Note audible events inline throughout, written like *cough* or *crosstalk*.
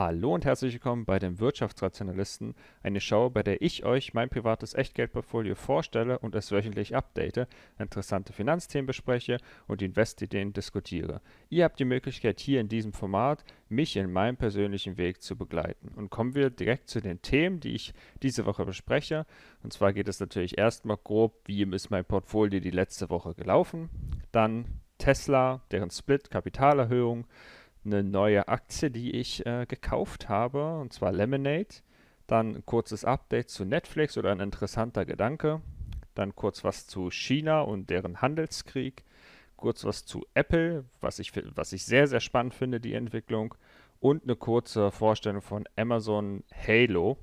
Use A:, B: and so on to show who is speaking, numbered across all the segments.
A: Hallo und herzlich willkommen bei den Wirtschaftsrationalisten, eine Show, bei der ich euch mein privates Echtgeldportfolio vorstelle und es wöchentlich update, interessante Finanzthemen bespreche und Investideen diskutiere. Ihr habt die Möglichkeit hier in diesem Format, mich in meinem persönlichen Weg zu begleiten. Und kommen wir direkt zu den Themen, die ich diese Woche bespreche. Und zwar geht es natürlich erstmal grob, wie ist mein Portfolio die letzte Woche gelaufen. Dann Tesla, deren Split, Kapitalerhöhung eine neue Aktie, die ich äh, gekauft habe, und zwar Lemonade. Dann ein kurzes Update zu Netflix oder ein interessanter Gedanke. Dann kurz was zu China und deren Handelskrieg. Kurz was zu Apple, was ich, was ich sehr, sehr spannend finde, die Entwicklung. Und eine kurze Vorstellung von Amazon Halo.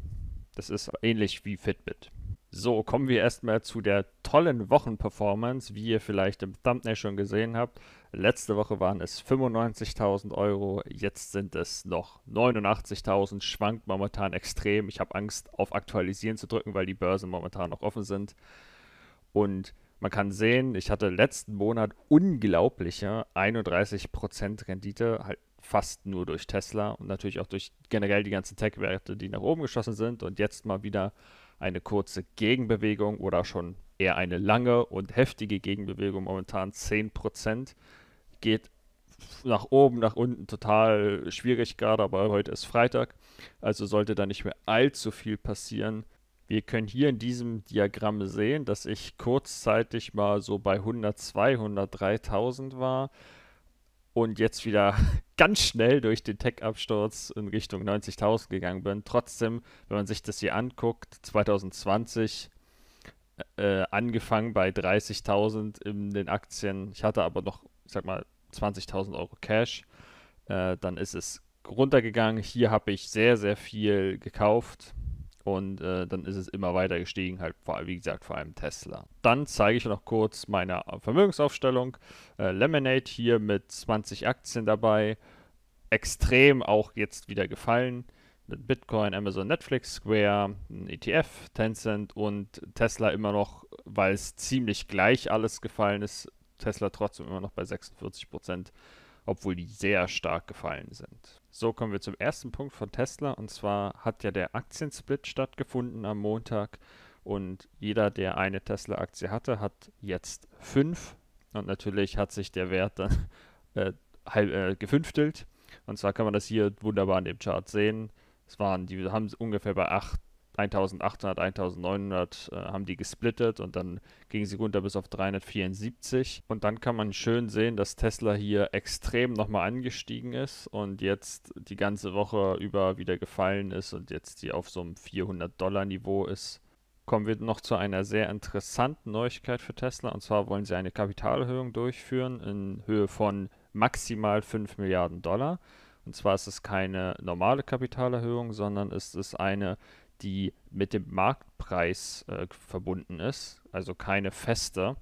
A: Das ist ähnlich wie Fitbit. So, kommen wir erstmal zu der tollen Wochenperformance, wie ihr vielleicht im Thumbnail schon gesehen habt. Letzte Woche waren es 95.000 Euro, jetzt sind es noch 89.000, schwankt momentan extrem. Ich habe Angst, auf Aktualisieren zu drücken, weil die Börsen momentan noch offen sind. Und man kann sehen, ich hatte letzten Monat unglaubliche 31% Rendite, halt fast nur durch Tesla und natürlich auch durch generell die ganzen Tech-Werte, die nach oben geschossen sind und jetzt mal wieder eine kurze Gegenbewegung oder schon eher eine lange und heftige Gegenbewegung, momentan 10%. Geht nach oben, nach unten total schwierig gerade, aber heute ist Freitag, also sollte da nicht mehr allzu viel passieren. Wir können hier in diesem Diagramm sehen, dass ich kurzzeitig mal so bei 102, 103.000 war und jetzt wieder *laughs* ganz schnell durch den Tech-Absturz in Richtung 90.000 gegangen bin. Trotzdem, wenn man sich das hier anguckt, 2020 äh, angefangen bei 30.000 in den Aktien. Ich hatte aber noch, ich sag mal, 20.000 Euro Cash. Äh, dann ist es runtergegangen. Hier habe ich sehr, sehr viel gekauft. Und äh, dann ist es immer weiter gestiegen, halt vor, wie gesagt, vor allem Tesla. Dann zeige ich noch kurz meine Vermögensaufstellung. Äh, Lemonade hier mit 20 Aktien dabei. Extrem auch jetzt wieder gefallen. Bitcoin, Amazon, Netflix, Square, ETF, Tencent und Tesla immer noch, weil es ziemlich gleich alles gefallen ist. Tesla trotzdem immer noch bei 46 Prozent obwohl die sehr stark gefallen sind. So kommen wir zum ersten Punkt von Tesla und zwar hat ja der Aktiensplit stattgefunden am Montag und jeder, der eine Tesla-Aktie hatte, hat jetzt fünf und natürlich hat sich der Wert dann *laughs* äh, halb, äh, gefünftelt und zwar kann man das hier wunderbar in dem Chart sehen. Es waren, die haben ungefähr bei 8 1800, 1900 äh, haben die gesplittet und dann ging sie runter bis auf 374. Und dann kann man schön sehen, dass Tesla hier extrem nochmal angestiegen ist und jetzt die ganze Woche über wieder gefallen ist und jetzt die auf so einem 400-Dollar-Niveau ist. Kommen wir noch zu einer sehr interessanten Neuigkeit für Tesla und zwar wollen sie eine Kapitalerhöhung durchführen in Höhe von maximal 5 Milliarden Dollar. Und zwar ist es keine normale Kapitalerhöhung, sondern ist es eine, die mit dem Marktpreis äh, verbunden ist, also keine feste.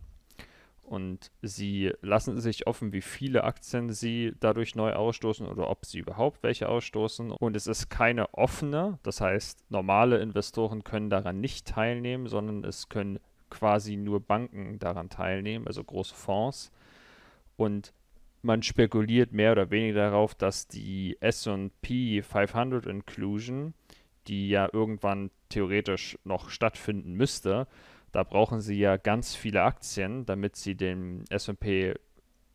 A: Und sie lassen sich offen, wie viele Aktien sie dadurch neu ausstoßen oder ob sie überhaupt welche ausstoßen. Und es ist keine offene, das heißt, normale Investoren können daran nicht teilnehmen, sondern es können quasi nur Banken daran teilnehmen, also große Fonds. Und man spekuliert mehr oder weniger darauf, dass die SP 500 Inclusion die ja irgendwann theoretisch noch stattfinden müsste, da brauchen sie ja ganz viele Aktien, damit sie den SP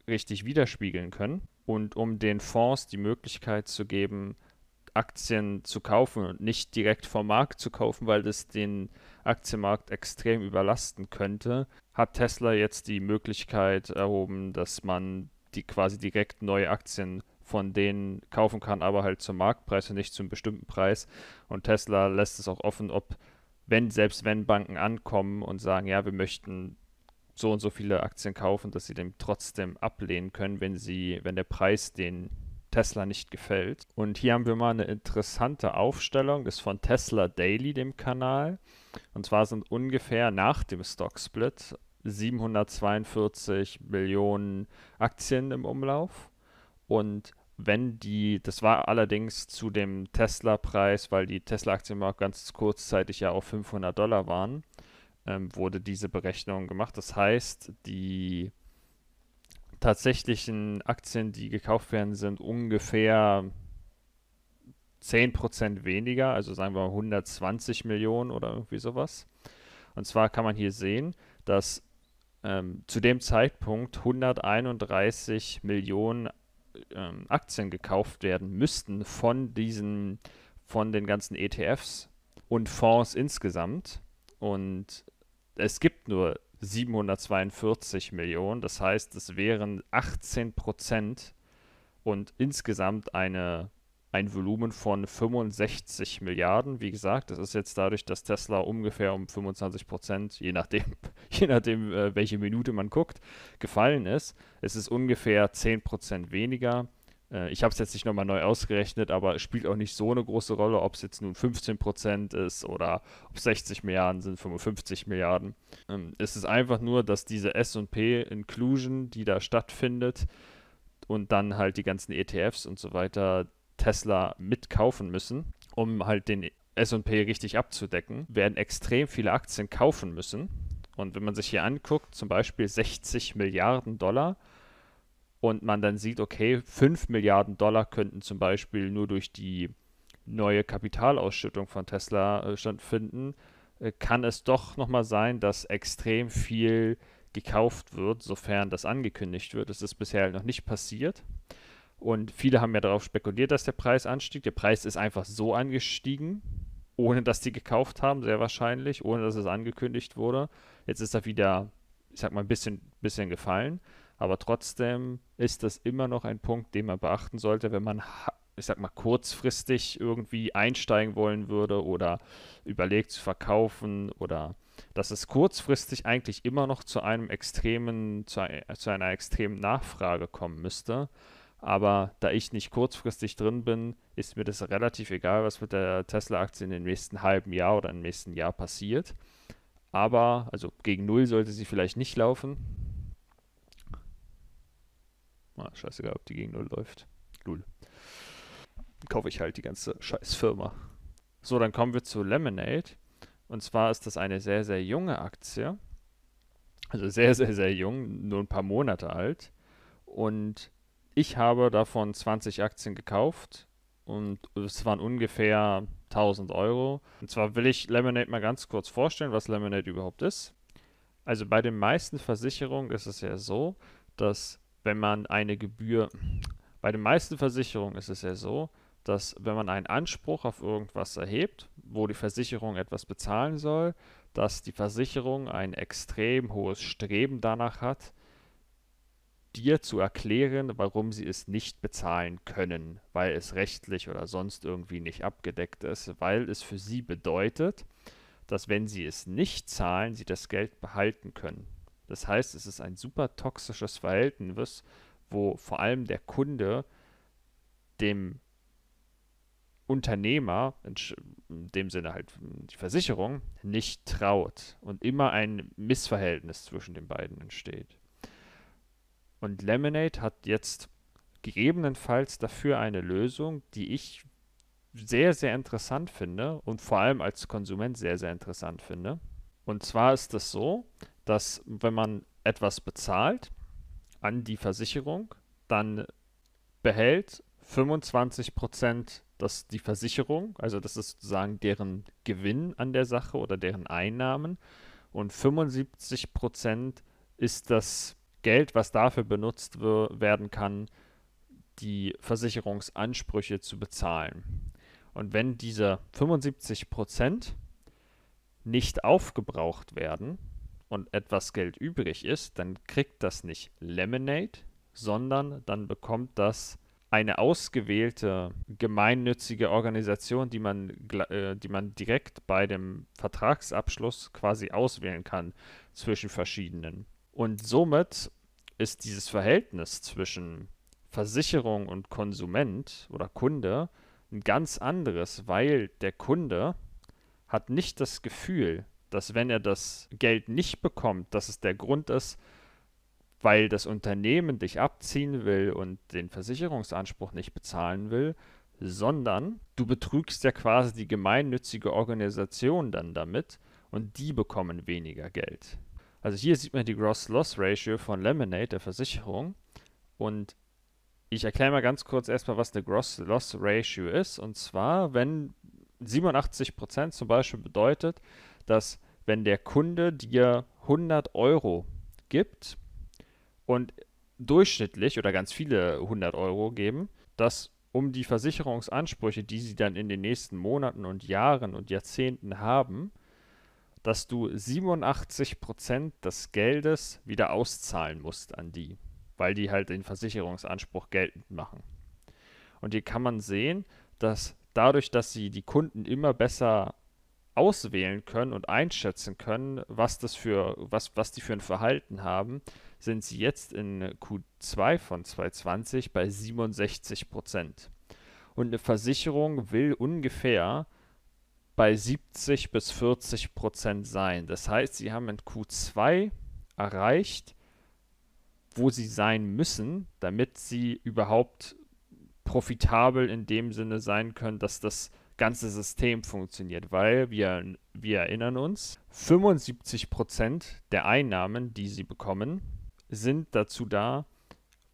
A: richtig widerspiegeln können. Und um den Fonds die Möglichkeit zu geben, Aktien zu kaufen und nicht direkt vom Markt zu kaufen, weil das den Aktienmarkt extrem überlasten könnte, hat Tesla jetzt die Möglichkeit erhoben, dass man die quasi direkt neue Aktien von denen kaufen kann, aber halt zum Marktpreis und nicht zum bestimmten Preis. Und Tesla lässt es auch offen, ob, wenn, selbst wenn Banken ankommen und sagen, ja, wir möchten so und so viele Aktien kaufen, dass sie dem trotzdem ablehnen können, wenn sie, wenn der Preis den Tesla nicht gefällt. Und hier haben wir mal eine interessante Aufstellung, das ist von Tesla Daily, dem Kanal. Und zwar sind ungefähr nach dem Stock Split 742 Millionen Aktien im Umlauf. Und wenn die, das war allerdings zu dem Tesla-Preis, weil die Tesla-Aktien ganz kurzzeitig ja auf 500 Dollar waren, ähm, wurde diese Berechnung gemacht. Das heißt, die tatsächlichen Aktien, die gekauft werden, sind ungefähr 10% weniger, also sagen wir 120 Millionen oder irgendwie sowas. Und zwar kann man hier sehen, dass ähm, zu dem Zeitpunkt 131 Millionen ähm, Aktien gekauft werden müssten von diesen, von den ganzen ETFs und Fonds insgesamt. Und es gibt nur 742 Millionen, das heißt, es wären 18 Prozent und insgesamt eine ein Volumen von 65 Milliarden. Wie gesagt, das ist jetzt dadurch, dass Tesla ungefähr um 25 Prozent, je nachdem, *laughs* je nachdem äh, welche Minute man guckt, gefallen ist. Es ist ungefähr 10 Prozent weniger. Äh, ich habe es jetzt nicht nochmal neu ausgerechnet, aber es spielt auch nicht so eine große Rolle, ob es jetzt nun 15 Prozent ist oder ob 60 Milliarden sind, 55 Milliarden. Ähm, es ist einfach nur, dass diese S&P Inclusion, die da stattfindet, und dann halt die ganzen ETFs und so weiter, Tesla mitkaufen müssen, um halt den SP richtig abzudecken, werden extrem viele Aktien kaufen müssen. Und wenn man sich hier anguckt, zum Beispiel 60 Milliarden Dollar, und man dann sieht, okay, 5 Milliarden Dollar könnten zum Beispiel nur durch die neue Kapitalausschüttung von Tesla äh, stattfinden, äh, kann es doch nochmal sein, dass extrem viel gekauft wird, sofern das angekündigt wird. Das ist bisher noch nicht passiert. Und viele haben ja darauf spekuliert, dass der Preis anstieg. Der Preis ist einfach so angestiegen, ohne dass die gekauft haben, sehr wahrscheinlich, ohne dass es angekündigt wurde. Jetzt ist er wieder, ich sag mal, ein bisschen, bisschen gefallen. Aber trotzdem ist das immer noch ein Punkt, den man beachten sollte, wenn man, ich sag mal, kurzfristig irgendwie einsteigen wollen würde oder überlegt zu verkaufen oder dass es kurzfristig eigentlich immer noch zu einem extremen, zu, zu einer extremen Nachfrage kommen müsste aber da ich nicht kurzfristig drin bin, ist mir das relativ egal, was mit der Tesla-Aktie in den nächsten halben Jahr oder im nächsten Jahr passiert. Aber, also gegen Null sollte sie vielleicht nicht laufen. Ah, scheißegal, ob die gegen Null läuft. Null. Kaufe ich halt die ganze scheiß Firma. So, dann kommen wir zu Lemonade. Und zwar ist das eine sehr, sehr junge Aktie. Also sehr, sehr, sehr jung, nur ein paar Monate alt. Und ich habe davon 20 Aktien gekauft und es waren ungefähr 1000 Euro. Und zwar will ich Lemonade mal ganz kurz vorstellen, was Lemonade überhaupt ist. Also bei den meisten Versicherungen ist es ja so, dass wenn man eine Gebühr, bei den meisten Versicherungen ist es ja so, dass wenn man einen Anspruch auf irgendwas erhebt, wo die Versicherung etwas bezahlen soll, dass die Versicherung ein extrem hohes Streben danach hat, dir zu erklären, warum sie es nicht bezahlen können, weil es rechtlich oder sonst irgendwie nicht abgedeckt ist, weil es für sie bedeutet, dass wenn sie es nicht zahlen, sie das Geld behalten können. Das heißt, es ist ein super toxisches Verhältnis, wo vor allem der Kunde dem Unternehmer, in dem Sinne halt die Versicherung, nicht traut und immer ein Missverhältnis zwischen den beiden entsteht. Und Lemonade hat jetzt gegebenenfalls dafür eine Lösung, die ich sehr, sehr interessant finde und vor allem als Konsument sehr, sehr interessant finde. Und zwar ist es so, dass wenn man etwas bezahlt an die Versicherung, dann behält 25% das die Versicherung, also das ist sozusagen deren Gewinn an der Sache oder deren Einnahmen und 75% ist das Geld, was dafür benutzt werden kann, die Versicherungsansprüche zu bezahlen. Und wenn diese 75% nicht aufgebraucht werden und etwas Geld übrig ist, dann kriegt das nicht Lemonade, sondern dann bekommt das eine ausgewählte gemeinnützige Organisation, die man, äh, die man direkt bei dem Vertragsabschluss quasi auswählen kann zwischen verschiedenen. Und somit ist dieses Verhältnis zwischen Versicherung und Konsument oder Kunde ein ganz anderes, weil der Kunde hat nicht das Gefühl, dass wenn er das Geld nicht bekommt, dass es der Grund ist, weil das Unternehmen dich abziehen will und den Versicherungsanspruch nicht bezahlen will, sondern du betrügst ja quasi die gemeinnützige Organisation dann damit und die bekommen weniger Geld. Also hier sieht man die Gross Loss Ratio von Lemonade, der Versicherung. Und Ich erkläre mal ganz kurz erstmal, was eine Gross Loss Ratio ist. Und zwar, wenn 87% zum Beispiel bedeutet, dass wenn der Kunde dir 100 Euro gibt und durchschnittlich oder ganz viele 100 Euro geben, dass um die Versicherungsansprüche, die sie dann in den nächsten Monaten und Jahren und Jahrzehnten haben, dass du 87% des Geldes wieder auszahlen musst an die, weil die halt den Versicherungsanspruch geltend machen. Und hier kann man sehen, dass dadurch, dass sie die Kunden immer besser auswählen können und einschätzen können, was das für was was die für ein Verhalten haben, sind sie jetzt in Q2 von 2020 bei 67 Prozent. Und eine Versicherung will ungefähr bei 70 bis 40 Prozent sein. Das heißt, sie haben in Q2 erreicht, wo sie sein müssen, damit sie überhaupt profitabel in dem Sinne sein können, dass das ganze System funktioniert, weil wir, wir erinnern uns, 75 Prozent der Einnahmen, die sie bekommen, sind dazu da,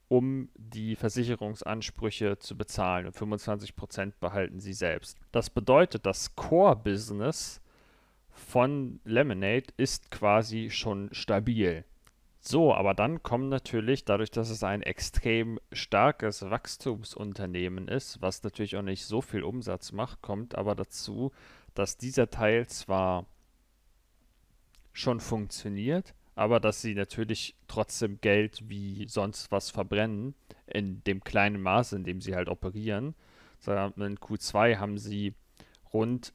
A: um die Versicherungsansprüche zu bezahlen und 25% behalten sie selbst. Das bedeutet, das Core-Business von Lemonade ist quasi schon stabil. So, aber dann kommen natürlich, dadurch, dass es ein extrem starkes Wachstumsunternehmen ist, was natürlich auch nicht so viel Umsatz macht, kommt aber dazu, dass dieser Teil zwar schon funktioniert, aber dass sie natürlich trotzdem Geld wie sonst was verbrennen, in dem kleinen Maße, in dem sie halt operieren. In Q2 haben sie rund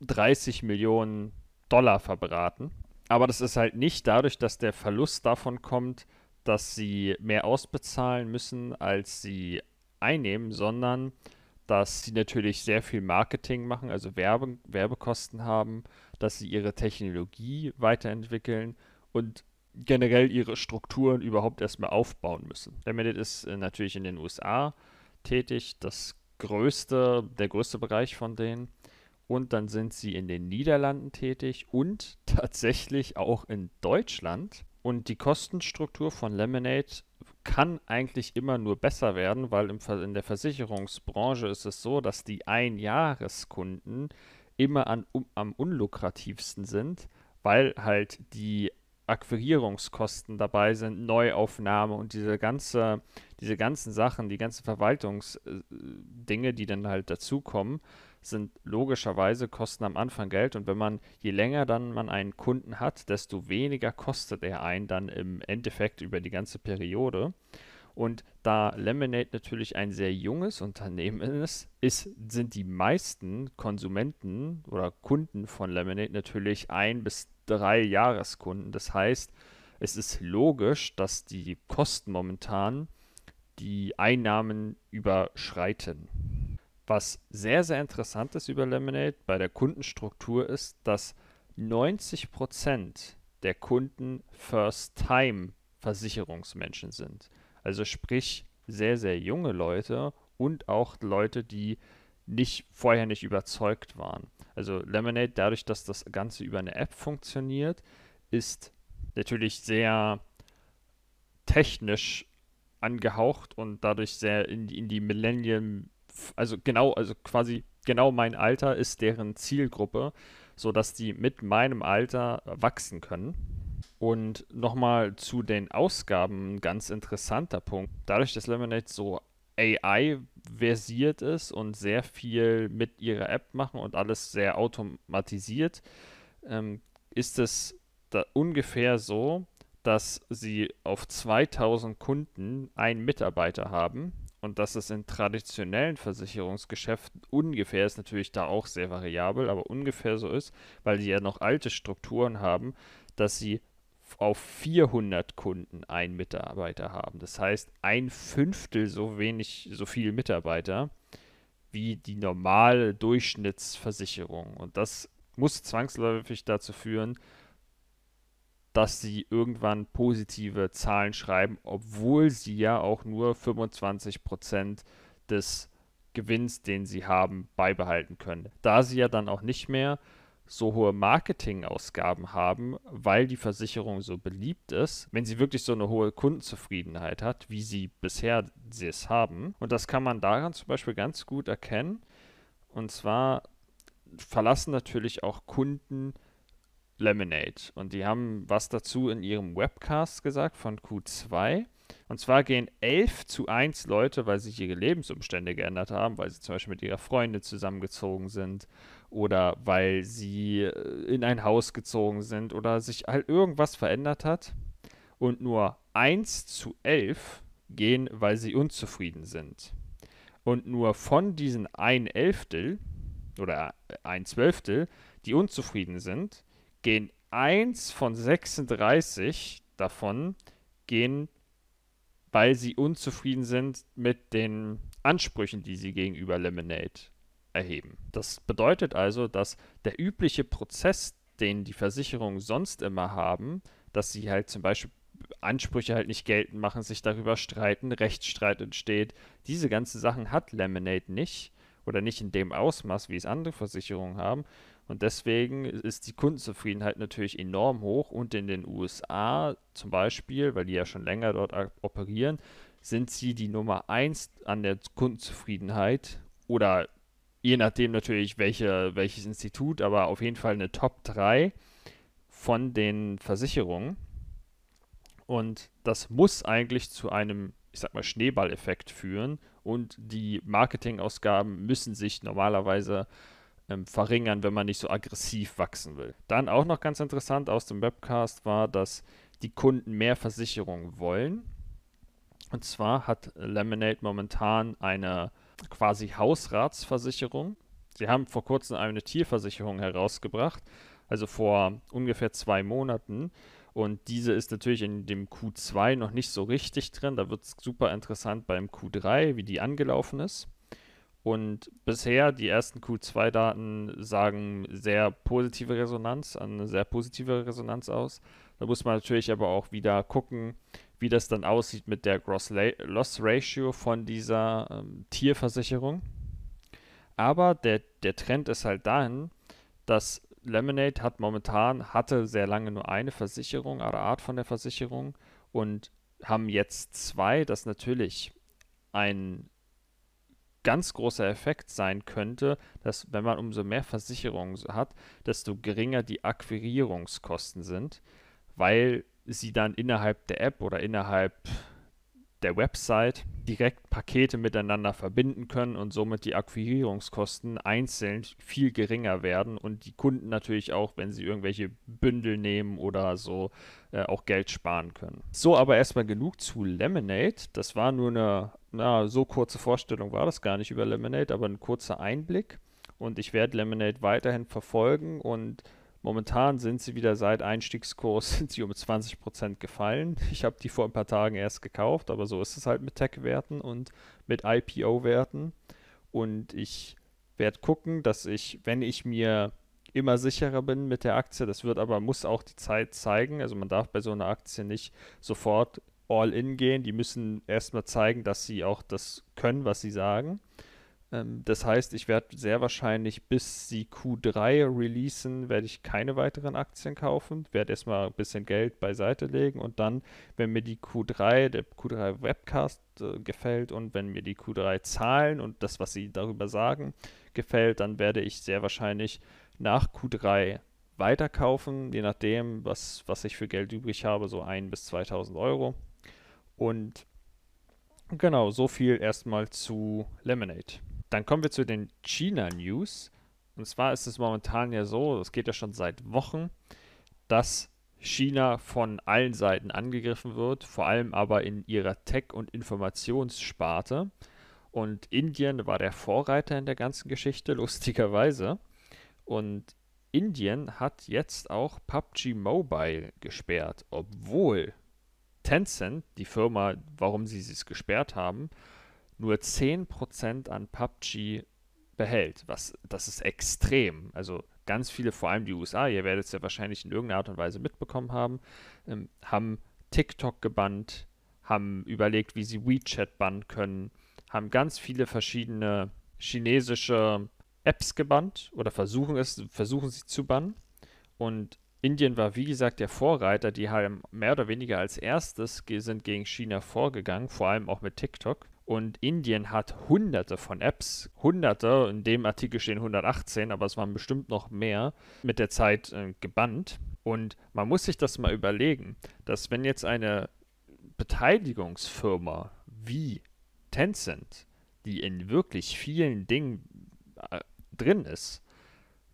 A: 30 Millionen Dollar verbraten aber das ist halt nicht dadurch, dass der Verlust davon kommt, dass sie mehr ausbezahlen müssen, als sie einnehmen, sondern dass sie natürlich sehr viel Marketing machen, also Werbe, Werbekosten haben, dass sie ihre Technologie weiterentwickeln und generell ihre Strukturen überhaupt erstmal aufbauen müssen. Limited ist äh, natürlich in den USA tätig, das größte, der größte Bereich von denen und dann sind sie in den Niederlanden tätig und *laughs* tatsächlich auch in Deutschland. Und die Kostenstruktur von Lemonade kann eigentlich immer nur besser werden, weil im, in der Versicherungsbranche ist es so, dass die Einjahreskunden immer an, um, am unlukrativsten sind, weil halt die Akquirierungskosten dabei sind, Neuaufnahme und diese ganze, diese ganzen Sachen, die ganzen Verwaltungsdinge, die dann halt dazukommen, sind logischerweise Kosten am Anfang Geld und wenn man, je länger dann man einen Kunden hat, desto weniger kostet er einen dann im Endeffekt über die ganze Periode. Und da Lemonade natürlich ein sehr junges Unternehmen ist, ist, sind die meisten Konsumenten oder Kunden von Lemonade natürlich ein bis drei Jahreskunden. Das heißt, es ist logisch, dass die Kosten momentan die Einnahmen überschreiten. Was sehr, sehr interessant ist über Lemonade bei der Kundenstruktur ist, dass 90% der Kunden First-Time-Versicherungsmenschen sind. Also sprich sehr, sehr junge Leute und auch Leute, die nicht vorher nicht überzeugt waren. Also Lemonade, dadurch, dass das Ganze über eine App funktioniert, ist natürlich sehr technisch angehaucht und dadurch sehr in die, in die Millennium also genau, also quasi genau mein Alter ist deren Zielgruppe, sodass die mit meinem Alter wachsen können. Und nochmal zu den Ausgaben, ein ganz interessanter Punkt. Dadurch, dass Lemonade so AI-versiert ist und sehr viel mit ihrer App machen und alles sehr automatisiert, ähm, ist es da ungefähr so, dass sie auf 2000 Kunden einen Mitarbeiter haben und dass es in traditionellen Versicherungsgeschäften ungefähr ist, natürlich da auch sehr variabel, aber ungefähr so ist, weil die ja noch alte Strukturen haben, dass sie auf 400 Kunden einen Mitarbeiter haben. Das heißt, ein Fünftel so wenig, so viele Mitarbeiter wie die normale Durchschnittsversicherung. Und das muss zwangsläufig dazu führen, dass sie irgendwann positive Zahlen schreiben, obwohl sie ja auch nur 25% des Gewinns, den sie haben, beibehalten können. Da sie ja dann auch nicht mehr so hohe Marketingausgaben haben, weil die Versicherung so beliebt ist, wenn sie wirklich so eine hohe Kundenzufriedenheit hat, wie sie bisher es haben. Und das kann man daran zum Beispiel ganz gut erkennen. Und zwar verlassen natürlich auch Kunden Lemonade. Und die haben was dazu in ihrem Webcast gesagt von Q2. Und zwar gehen 11 zu 1 Leute, weil sich ihre Lebensumstände geändert haben, weil sie zum Beispiel mit ihrer Freundin zusammengezogen sind oder weil sie äh, in ein Haus gezogen sind oder sich halt irgendwas verändert hat. Und nur 1 zu 11 gehen, weil sie unzufrieden sind. Und nur von diesen ein Elftel oder ein Zwölftel, die unzufrieden sind, gehen 1 von 36 davon gehen, weil sie unzufrieden sind mit den Ansprüchen, die sie gegenüber Lemonade erheben. Das bedeutet also, dass der übliche Prozess, den die Versicherungen sonst immer haben, dass sie halt zum Beispiel Ansprüche halt nicht geltend machen, sich darüber streiten, Rechtsstreit entsteht. Diese ganzen Sachen hat Lemonade nicht oder nicht in dem Ausmaß, wie es andere Versicherungen haben. Und deswegen ist die Kundenzufriedenheit natürlich enorm hoch. Und in den USA zum Beispiel, weil die ja schon länger dort operieren, sind sie die Nummer 1 an der Kundenzufriedenheit oder je nachdem natürlich welche, welches Institut, aber auf jeden Fall eine Top 3 von den Versicherungen. Und das muss eigentlich zu einem, ich sag mal, Schneeballeffekt führen. Und die Marketingausgaben müssen sich normalerweise ähm, verringern, wenn man nicht so aggressiv wachsen will. Dann auch noch ganz interessant aus dem Webcast war, dass die Kunden mehr Versicherungen wollen. Und zwar hat Lemonade momentan eine quasi Hausratsversicherung. Sie haben vor kurzem eine Tierversicherung herausgebracht, also vor ungefähr zwei Monaten. Und diese ist natürlich in dem Q2 noch nicht so richtig drin. Da wird es super interessant beim Q3, wie die angelaufen ist. Und bisher, die ersten Q2-Daten sagen sehr positive Resonanz, eine sehr positive Resonanz aus. Da muss man natürlich aber auch wieder gucken, wie das dann aussieht mit der Gross Loss Ratio von dieser ähm, Tierversicherung. Aber der, der Trend ist halt dahin, dass Lemonade hat momentan, hatte sehr lange nur eine Versicherung, eine Art von der Versicherung und haben jetzt zwei, das natürlich ein ganz großer Effekt sein könnte, dass wenn man umso mehr Versicherungen hat, desto geringer die Akquirierungskosten sind, weil sie dann innerhalb der App oder innerhalb der Website direkt Pakete miteinander verbinden können und somit die Akquirierungskosten einzeln viel geringer werden und die Kunden natürlich auch, wenn sie irgendwelche Bündel nehmen oder so, äh, auch Geld sparen können. So, aber erstmal genug zu Lemonade. Das war nur eine, na, so kurze Vorstellung war das gar nicht über Lemonade, aber ein kurzer Einblick. Und ich werde Lemonade weiterhin verfolgen und Momentan sind sie wieder seit Einstiegskurs *laughs* sind sie um 20% gefallen. Ich habe die vor ein paar Tagen erst gekauft, aber so ist es halt mit Tech-Werten und mit IPO-Werten. Und ich werde gucken, dass ich, wenn ich mir immer sicherer bin mit der Aktie, das wird aber, muss auch die Zeit zeigen. Also man darf bei so einer Aktie nicht sofort all in gehen. Die müssen erstmal zeigen, dass sie auch das können, was sie sagen. Ähm, das heißt, ich werde sehr wahrscheinlich bis sie Q3 releasen, werde ich keine weiteren Aktien kaufen, werde erstmal ein bisschen Geld beiseite legen und dann, wenn mir die Q3, der Q3 Webcast äh, gefällt und wenn mir die Q3 Zahlen und das, was sie darüber sagen, gefällt, dann werde ich sehr wahrscheinlich nach Q3 weiterkaufen, je nachdem, was, was ich für Geld übrig habe, so 1 bis 2000 Euro. Und genau, so viel erstmal zu Lemonade. Dann kommen wir zu den China-News. Und zwar ist es momentan ja so, es geht ja schon seit Wochen, dass China von allen Seiten angegriffen wird, vor allem aber in ihrer Tech- und Informationssparte. Und Indien war der Vorreiter in der ganzen Geschichte, *laughs* lustigerweise. Und Indien hat jetzt auch PUBG Mobile gesperrt, obwohl Tencent, die Firma, warum sie es gesperrt haben, nur 10% an PUBG behält. Was, das ist extrem. Also ganz viele, vor allem die USA, ihr werdet es ja wahrscheinlich in irgendeiner Art und Weise mitbekommen haben, ähm, haben TikTok gebannt, haben überlegt, wie sie WeChat bannen können, haben ganz viele verschiedene chinesische Apps gebannt oder versuchen es, versuchen sie zu bannen. Und Indien war, wie gesagt, der Vorreiter, die haben mehr oder weniger als erstes sind gegen China vorgegangen, vor allem auch mit TikTok. Und Indien hat hunderte von Apps, hunderte, in dem Artikel stehen 118, aber es waren bestimmt noch mehr, mit der Zeit äh, gebannt. Und man muss sich das mal überlegen, dass wenn jetzt eine Beteiligungsfirma wie Tencent, die in wirklich vielen Dingen äh, drin ist,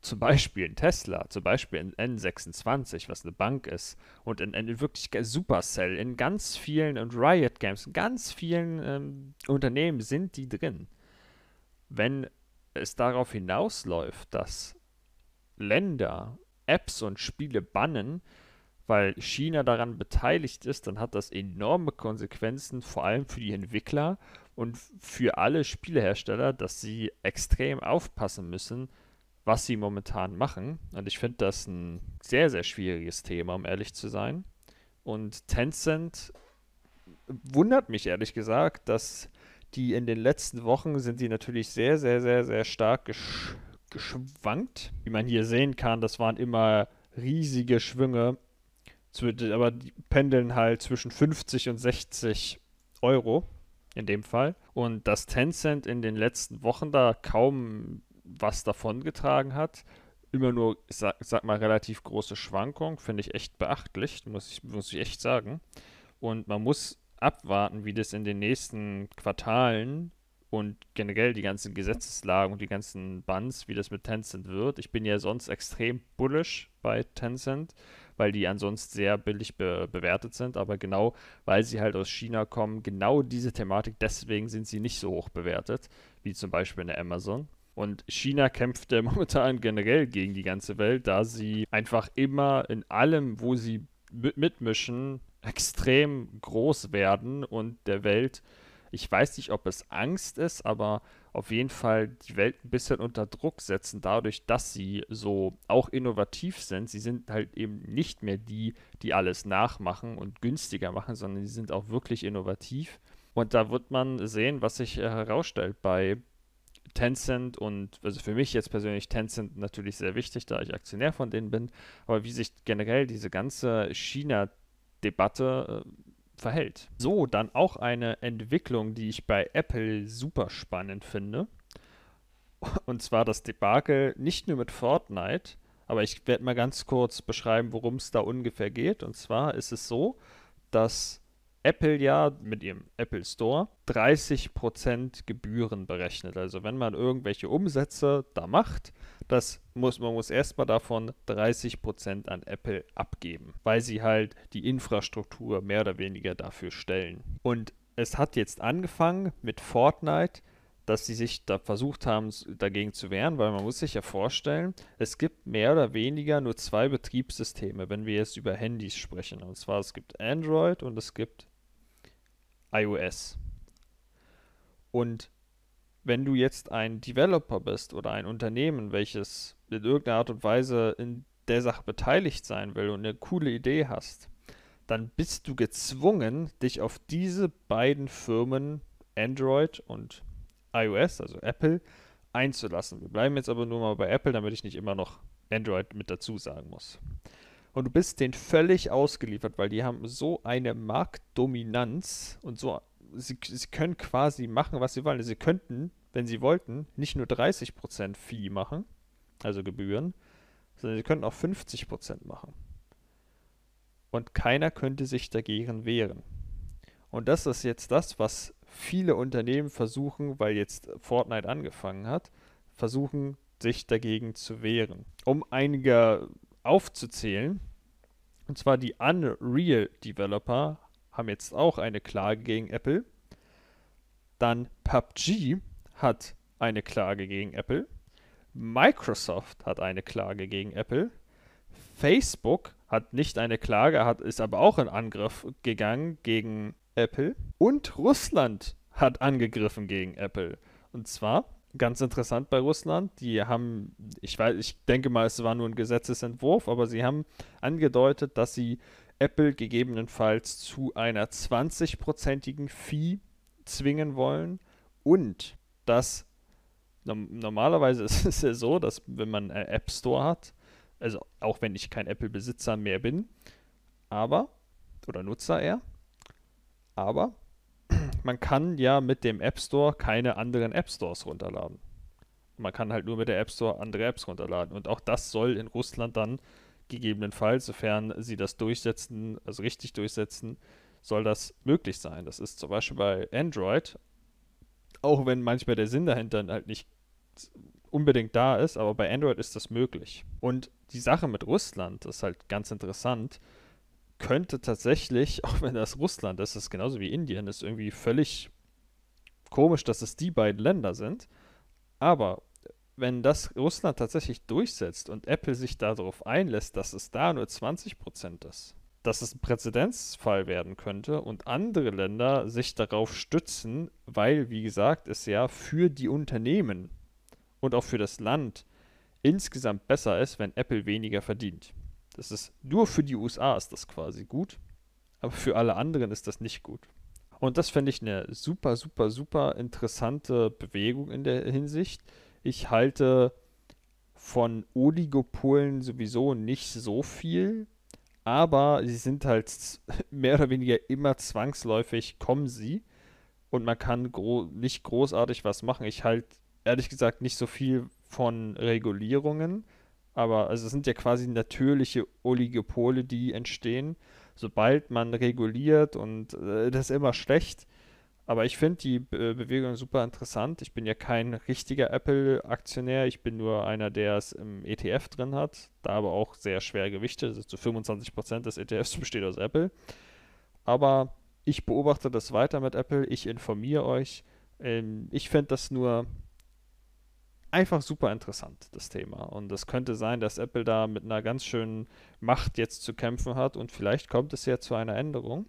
A: zum Beispiel in Tesla, zum Beispiel in N26, was eine Bank ist, und in, in wirklich Supercell, in ganz vielen und Riot Games, in ganz vielen ähm, Unternehmen sind die drin. Wenn es darauf hinausläuft, dass Länder Apps und Spiele bannen, weil China daran beteiligt ist, dann hat das enorme Konsequenzen, vor allem für die Entwickler und für alle Spielehersteller, dass sie extrem aufpassen müssen, was sie momentan machen. Und ich finde das ein sehr, sehr schwieriges Thema, um ehrlich zu sein. Und Tencent wundert mich ehrlich gesagt, dass die in den letzten Wochen sind die natürlich sehr, sehr, sehr, sehr stark gesch geschwankt. Wie man hier sehen kann, das waren immer riesige Schwünge aber die pendeln halt zwischen 50 und 60 Euro in dem Fall. Und dass Tencent in den letzten Wochen da kaum was davongetragen hat, immer nur, ich sag, sag mal, relativ große Schwankung, finde ich echt beachtlich, muss ich, muss ich echt sagen. Und man muss abwarten, wie das in den nächsten Quartalen und generell die ganzen Gesetzeslagen und die ganzen Bans, wie das mit Tencent wird. Ich bin ja sonst extrem bullish bei Tencent, weil die ansonsten sehr billig be bewertet sind, aber genau weil sie halt aus China kommen, genau diese Thematik, deswegen sind sie nicht so hoch bewertet, wie zum Beispiel in der Amazon. Und China kämpft ja *laughs* momentan generell gegen die ganze Welt, da sie einfach immer in allem, wo sie mitmischen, extrem groß werden und der Welt ich weiß nicht, ob es Angst ist, aber auf jeden Fall die Welt ein bisschen unter Druck setzen, dadurch, dass sie so auch innovativ sind. Sie sind halt eben nicht mehr die, die alles nachmachen und günstiger machen, sondern sie sind auch wirklich innovativ. Und da wird man sehen, was sich äh, herausstellt bei Tencent und also für mich jetzt persönlich Tencent natürlich sehr wichtig, da ich Aktionär von denen bin, aber wie sich generell diese ganze China-Debatte äh, verhält. So, dann auch eine Entwicklung, die ich bei Apple super spannend finde. Und zwar das Debakel nicht nur mit Fortnite, aber ich werde mal ganz kurz beschreiben, worum es da ungefähr geht. Und zwar ist es so, dass Apple ja mit ihrem Apple Store 30% Gebühren berechnet. Also wenn man irgendwelche Umsätze da macht, das muss, man muss erstmal davon 30% an Apple abgeben, weil sie halt die Infrastruktur mehr oder weniger dafür stellen. Und es hat jetzt angefangen mit Fortnite, dass sie sich da versucht haben, dagegen zu wehren, weil man muss sich ja vorstellen, es gibt mehr oder weniger nur zwei Betriebssysteme, wenn wir jetzt über Handys sprechen. Und zwar es gibt Android und es gibt iOS. Und wenn du jetzt ein Developer bist oder ein Unternehmen, welches in irgendeiner Art und Weise in der Sache beteiligt sein will und eine coole Idee hast, dann bist du gezwungen, dich auf diese beiden Firmen, Android und iOS, also Apple, einzulassen. Wir bleiben jetzt aber nur mal bei Apple, damit ich nicht immer noch Android mit dazu sagen muss. Und du bist denen völlig ausgeliefert, weil die haben so eine Marktdominanz und so, sie, sie können quasi machen, was sie wollen. Sie könnten, wenn sie wollten, nicht nur 30% Fee machen, also Gebühren, sondern sie könnten auch 50% machen. Und keiner könnte sich dagegen wehren. Und das ist jetzt das, was viele Unternehmen versuchen, weil jetzt Fortnite angefangen hat, versuchen sich dagegen zu wehren. Um einige aufzuzählen, und zwar die Unreal Developer haben jetzt auch eine Klage gegen Apple. Dann PUBG hat eine Klage gegen Apple. Microsoft hat eine Klage gegen Apple. Facebook hat nicht eine Klage, hat, ist aber auch in Angriff gegangen gegen Apple. Und Russland hat angegriffen gegen Apple. Und zwar ganz interessant bei Russland. Die haben, ich weiß, ich denke mal, es war nur ein Gesetzesentwurf, aber sie haben angedeutet, dass sie Apple gegebenenfalls zu einer 20-prozentigen Fee zwingen wollen und dass normalerweise *laughs* ist es ja so, dass wenn man einen App Store hat, also auch wenn ich kein Apple-Besitzer mehr bin, aber, oder Nutzer eher, aber *clears throat* man kann ja mit dem App Store keine anderen App Stores runterladen. Man kann halt nur mit der App Store andere Apps runterladen. Und auch das soll in Russland dann gegebenenfalls, sofern sie das durchsetzen, also richtig durchsetzen, soll das möglich sein. Das ist zum Beispiel bei Android, auch wenn manchmal der Sinn dahinter halt nicht unbedingt da ist, aber bei Android ist das möglich. Und die Sache mit Russland ist halt ganz interessant. Könnte tatsächlich, *laughs* auch wenn das Russland ist, das ist genauso wie Indien, ist irgendwie völlig komisch, dass es die beiden Länder sind. Aber wenn das Russland tatsächlich durchsetzt und Apple sich darauf einlässt, dass es da nur 20% ist, dass es ein Präzedenzfall werden könnte und andere Länder sich darauf stützen, weil, wie gesagt, es ja für die Unternehmen und auch für das Land insgesamt besser ist, wenn Apple weniger verdient. Das ist nur für die USA ist das quasi gut, aber für alle anderen ist das nicht gut. Und das fände ich eine super, super, super interessante Bewegung in der Hinsicht. Ich halte von Oligopolen sowieso nicht so viel, aber sie sind halt *laughs* mehr oder weniger immer zwangsläufig, kommen sie und man kann gro nicht großartig was machen. Ich halte ehrlich gesagt nicht so viel von Regulierungen, aber also es sind ja quasi natürliche Oligopole, die entstehen sobald man reguliert und äh, das ist immer schlecht. Aber ich finde die Be Bewegung super interessant. Ich bin ja kein richtiger Apple-Aktionär. Ich bin nur einer, der es im ETF drin hat. Da aber auch sehr schwer gewichtet. Also zu 25% des ETFs *laughs* besteht aus Apple. Aber ich beobachte das weiter mit Apple. Ich informiere euch. Ähm, ich finde das nur einfach super interessant, das Thema. Und es könnte sein, dass Apple da mit einer ganz schönen Macht jetzt zu kämpfen hat und vielleicht kommt es ja zu einer Änderung.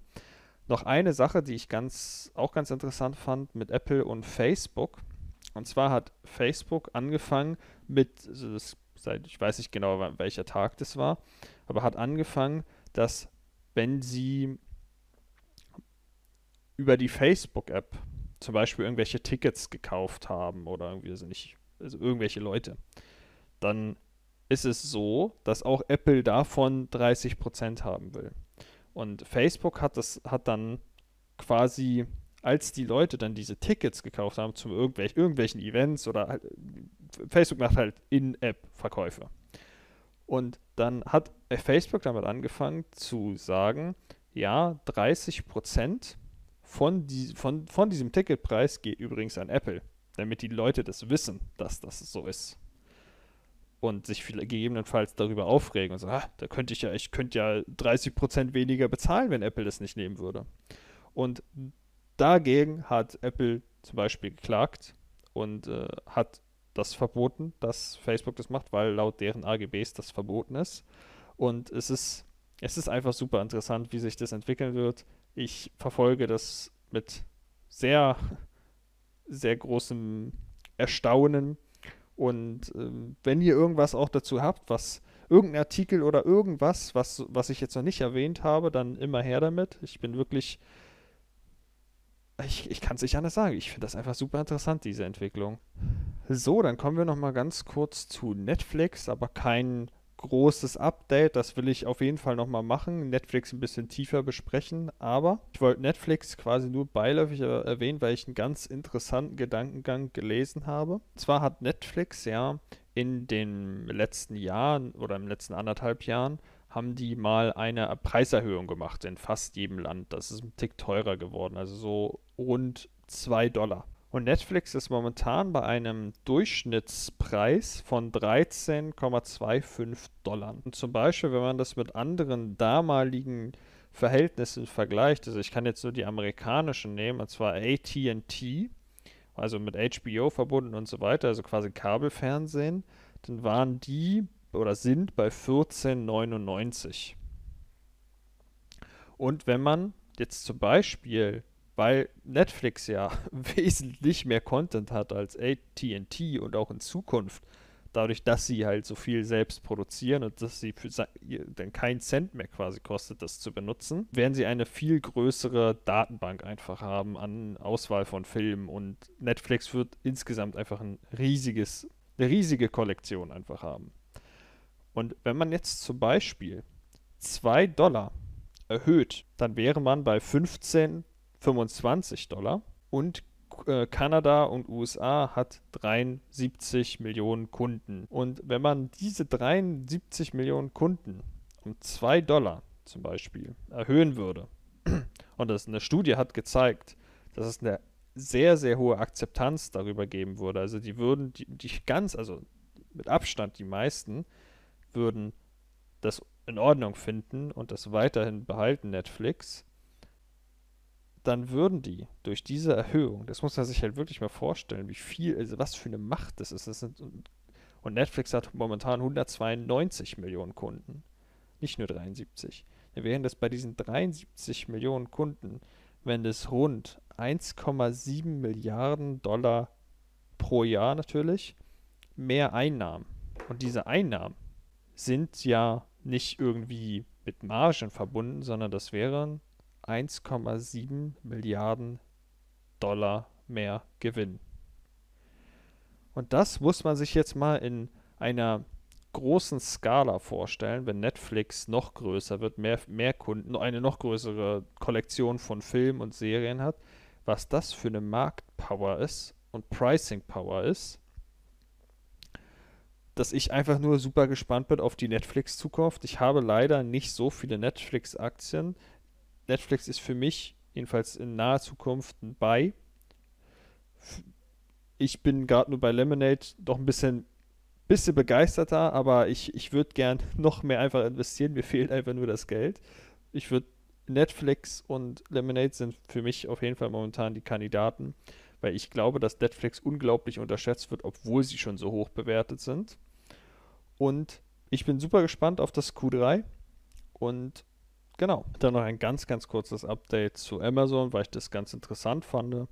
A: Noch eine Sache, die ich ganz, auch ganz interessant fand mit Apple und Facebook. Und zwar hat Facebook angefangen mit, also das, ich weiß nicht genau, welcher Tag das war, aber hat angefangen, dass wenn sie über die Facebook-App zum Beispiel irgendwelche Tickets gekauft haben oder irgendwie, also nicht also irgendwelche Leute, dann ist es so, dass auch Apple davon 30% haben will. Und Facebook hat das, hat dann quasi, als die Leute dann diese Tickets gekauft haben zu irgendwelch, irgendwelchen Events oder halt, Facebook macht halt In-App-Verkäufe. Und dann hat Facebook damit angefangen zu sagen, ja, 30% von, die, von, von diesem Ticketpreis geht übrigens an Apple damit die Leute das wissen, dass das so ist. Und sich gegebenenfalls darüber aufregen und sagen, ah, da könnte ich ja, ich könnte ja 30% weniger bezahlen, wenn Apple das nicht nehmen würde. Und dagegen hat Apple zum Beispiel geklagt und äh, hat das verboten, dass Facebook das macht, weil laut deren AGBs das verboten ist. Und es ist, es ist einfach super interessant, wie sich das entwickeln wird. Ich verfolge das mit sehr sehr großem Erstaunen. Und ähm, wenn ihr irgendwas auch dazu habt, was irgendein Artikel oder irgendwas, was, was ich jetzt noch nicht erwähnt habe, dann immer her damit. Ich bin wirklich, ich, ich kann es nicht anders sagen. Ich finde das einfach super interessant, diese Entwicklung. So, dann kommen wir noch mal ganz kurz zu Netflix, aber kein großes Update. Das will ich auf jeden Fall nochmal machen. Netflix ein bisschen tiefer besprechen. Aber ich wollte Netflix quasi nur beiläufig erwähnen, weil ich einen ganz interessanten Gedankengang gelesen habe. Und zwar hat Netflix ja in den letzten Jahren oder im letzten anderthalb Jahren haben die mal eine Preiserhöhung gemacht in fast jedem Land. Das ist ein Tick teurer geworden, also so rund 2 Dollar. Und Netflix ist momentan bei einem Durchschnittspreis von 13,25 Dollar. Und zum Beispiel, wenn man das mit anderen damaligen Verhältnissen vergleicht, also ich kann jetzt nur die amerikanischen nehmen, und zwar ATT, also mit HBO verbunden und so weiter, also quasi Kabelfernsehen, dann waren die oder sind bei 14,99. Und wenn man jetzt zum Beispiel weil Netflix ja *laughs* wesentlich mehr Content hat als ATT und auch in Zukunft dadurch, dass sie halt so viel selbst produzieren und dass sie für dann keinen Cent mehr quasi kostet, das zu benutzen, werden sie eine viel größere Datenbank einfach haben an Auswahl von Filmen und Netflix wird insgesamt einfach ein riesiges, eine riesige Kollektion einfach haben. Und wenn man jetzt zum Beispiel 2 Dollar erhöht, dann wäre man bei 15, 25 Dollar und äh, Kanada und USA hat 73 Millionen Kunden. Und wenn man diese 73 Millionen Kunden um 2 Dollar zum Beispiel erhöhen würde, und das eine Studie hat gezeigt, dass es eine sehr, sehr hohe Akzeptanz darüber geben würde. Also die würden, die, die ganz, also mit Abstand die meisten, würden das in Ordnung finden und das weiterhin behalten, Netflix dann würden die durch diese Erhöhung, das muss man sich halt wirklich mal vorstellen, wie viel, also was für eine Macht das ist. Das sind, und Netflix hat momentan 192 Millionen Kunden, nicht nur 73. Dann wären das bei diesen 73 Millionen Kunden, wenn das rund 1,7 Milliarden Dollar pro Jahr natürlich mehr Einnahmen. Und diese Einnahmen sind ja nicht irgendwie mit Margen verbunden, sondern das wären 1,7 Milliarden Dollar mehr Gewinn. Und das muss man sich jetzt mal in einer großen Skala vorstellen, wenn Netflix noch größer wird, mehr, mehr Kunden, eine noch größere Kollektion von Filmen und Serien hat, was das für eine Marktpower ist und Pricing Power ist, dass ich einfach nur super gespannt bin auf die Netflix-Zukunft. Ich habe leider nicht so viele Netflix-Aktien. Netflix ist für mich, jedenfalls in naher Zukunft, ein Buy. Ich bin gerade nur bei Lemonade doch ein bisschen, bisschen begeisterter, aber ich, ich würde gern *laughs* noch mehr einfach investieren. Mir fehlt einfach nur das Geld. Ich würde Netflix und Lemonade sind für mich auf jeden Fall momentan die Kandidaten, weil ich glaube, dass Netflix unglaublich unterschätzt wird, obwohl sie schon so hoch bewertet sind. Und ich bin super gespannt auf das Q3 und Genau. Dann noch ein ganz, ganz kurzes Update zu Amazon, weil ich das ganz interessant fand,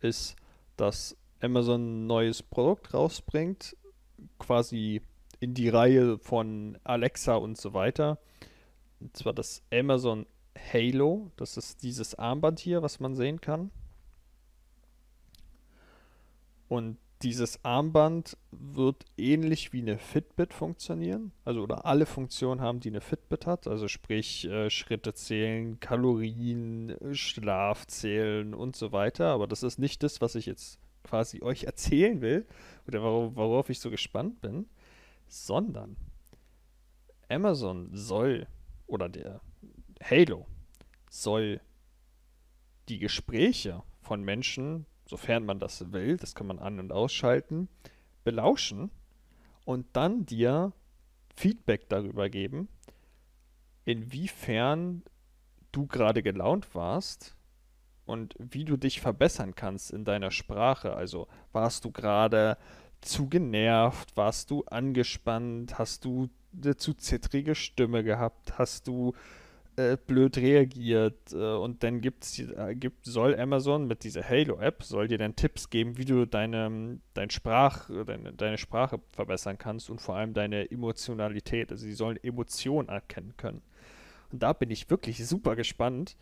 A: ist, dass Amazon ein neues Produkt rausbringt, quasi in die Reihe von Alexa und so weiter. Und zwar das Amazon Halo. Das ist dieses Armband hier, was man sehen kann. Und dieses Armband wird ähnlich wie eine Fitbit funktionieren. Also oder alle Funktionen haben, die eine Fitbit hat. Also sprich äh, Schritte zählen, Kalorien, Schlaf zählen und so weiter. Aber das ist nicht das, was ich jetzt quasi euch erzählen will oder wor worauf ich so gespannt bin, sondern Amazon soll oder der Halo soll die Gespräche von Menschen sofern man das will, das kann man an- und ausschalten, belauschen und dann dir Feedback darüber geben, inwiefern du gerade gelaunt warst und wie du dich verbessern kannst in deiner Sprache. Also warst du gerade zu genervt, warst du angespannt, hast du eine zu zittrige Stimme gehabt, hast du äh, blöd reagiert äh, und dann gibt's, äh, gibt, soll Amazon mit dieser Halo-App, soll dir dann Tipps geben, wie du deine, dein Sprach, deine, deine Sprache verbessern kannst und vor allem deine Emotionalität. Also sie sollen Emotionen erkennen können. Und da bin ich wirklich super gespannt,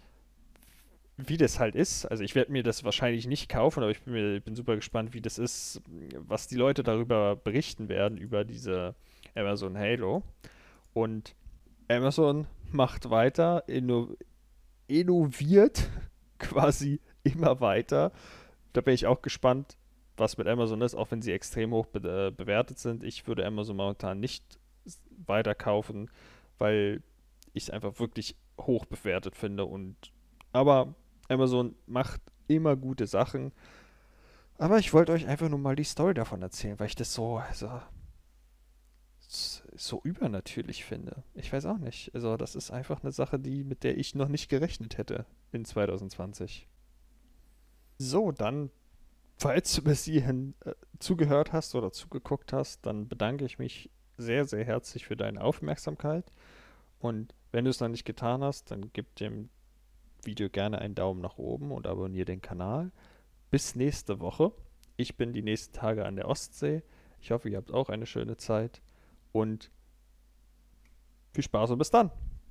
A: wie das halt ist. Also ich werde mir das wahrscheinlich nicht kaufen, aber ich bin, mir, bin super gespannt, wie das ist, was die Leute darüber berichten werden, über diese Amazon Halo. Und Amazon macht weiter, inno innoviert *laughs* quasi immer weiter. Da bin ich auch gespannt, was mit Amazon ist, auch wenn sie extrem hoch be äh, bewertet sind. Ich würde Amazon momentan nicht weiter kaufen, weil ich es einfach wirklich hoch bewertet finde. Und aber Amazon macht immer gute Sachen. Aber ich wollte euch einfach nur mal die Story davon erzählen, weil ich das so, so so übernatürlich finde. Ich weiß auch nicht. Also, das ist einfach eine Sache, die, mit der ich noch nicht gerechnet hätte in 2020. So, dann, falls du bis hierhin äh, zugehört hast oder zugeguckt hast, dann bedanke ich mich sehr, sehr herzlich für deine Aufmerksamkeit. Und wenn du es noch nicht getan hast, dann gib dem Video gerne einen Daumen nach oben und abonniere den Kanal. Bis nächste Woche. Ich bin die nächsten Tage an der Ostsee. Ich hoffe, ihr habt auch eine schöne Zeit und viel Spaß und bis dann.